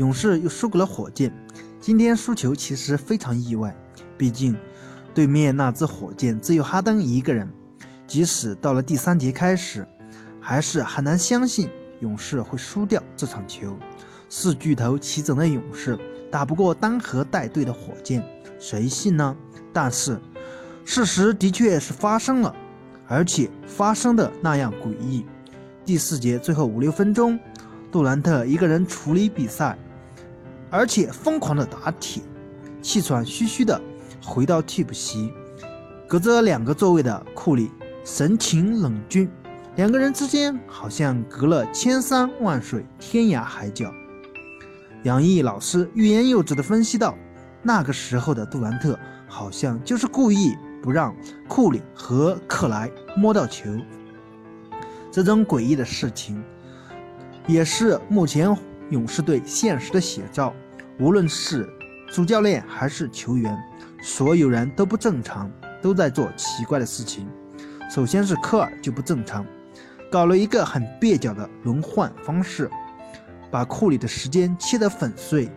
勇士又输给了火箭。今天输球其实非常意外，毕竟对面那支火箭只有哈登一个人。即使到了第三节开始，还是很难相信勇士会输掉这场球。四巨头齐整的勇士打不过单核带队的火箭，谁信呢？但是事实的确是发生了，而且发生的那样诡异。第四节最后五六分钟。杜兰特一个人处理比赛，而且疯狂的打铁，气喘吁吁的回到替补席。隔着两个座位的库里神情冷峻，两个人之间好像隔了千山万水、天涯海角。杨毅老师欲言又止的分析道：“那个时候的杜兰特好像就是故意不让库里和克莱摸到球。这种诡异的事情。”也是目前勇士队现实的写照。无论是主教练还是球员，所有人都不正常，都在做奇怪的事情。首先是科尔就不正常，搞了一个很蹩脚的轮换方式，把库里的时间切得粉碎。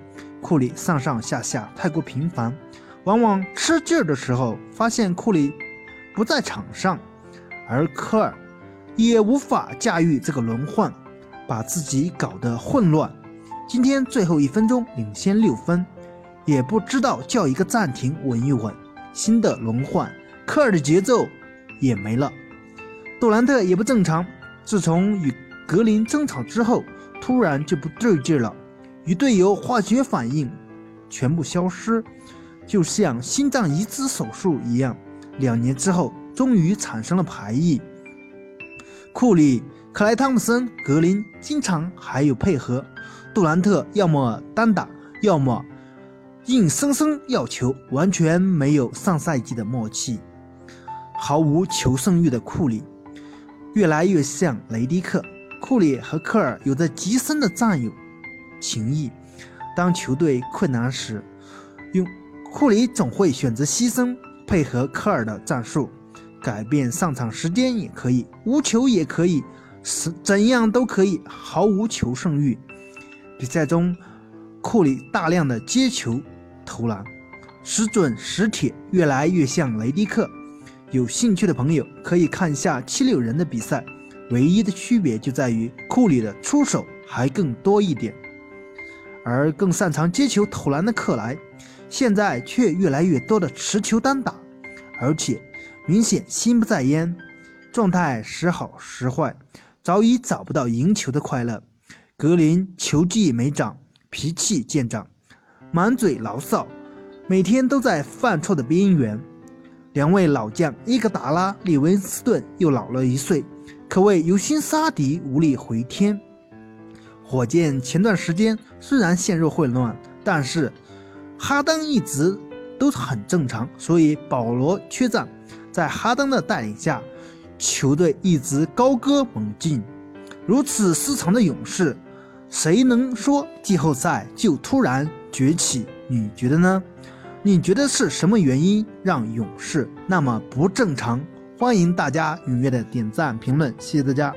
库里上上下下太过频繁，往往吃劲儿的时候发现库里不在场上，而科尔也无法驾驭这个轮换。把自己搞得混乱。今天最后一分钟领先六分，也不知道叫一个暂停稳一稳。新的轮换，科尔的节奏也没了。杜兰特也不正常，自从与格林争吵之后，突然就不对劲了，与队友化学反应全部消失，就像心脏移植手术一样。两年之后，终于产生了排异。库里。克莱汤普森、格林经常还有配合，杜兰特要么单打，要么硬生生要球，完全没有上赛季的默契，毫无求胜欲的库里，越来越像雷迪克。库里和科尔有着极深的战友情谊，当球队困难时，用库里总会选择牺牲，配合科尔的战术，改变上场时间也可以，无球也可以。是怎样都可以，毫无求胜欲。比赛中，库里大量的接球投篮，时准时铁，越来越像雷迪克。有兴趣的朋友可以看一下七六人的比赛，唯一的区别就在于库里的出手还更多一点，而更擅长接球投篮的克莱，现在却越来越多的持球单打，而且明显心不在焉，状态时好时坏。早已找不到赢球的快乐。格林球技没长，脾气见长，满嘴牢骚，每天都在犯错的边缘。两位老将伊格达拉、利文斯顿又老了一岁，可谓有心杀敌，无力回天。火箭前段时间虽然陷入混乱，但是哈登一直都很正常，所以保罗缺战，在哈登的带领下。球队一直高歌猛进，如此失常的勇士，谁能说季后赛就突然崛起？你觉得呢？你觉得是什么原因让勇士那么不正常？欢迎大家踊跃的点赞评论，谢谢大家。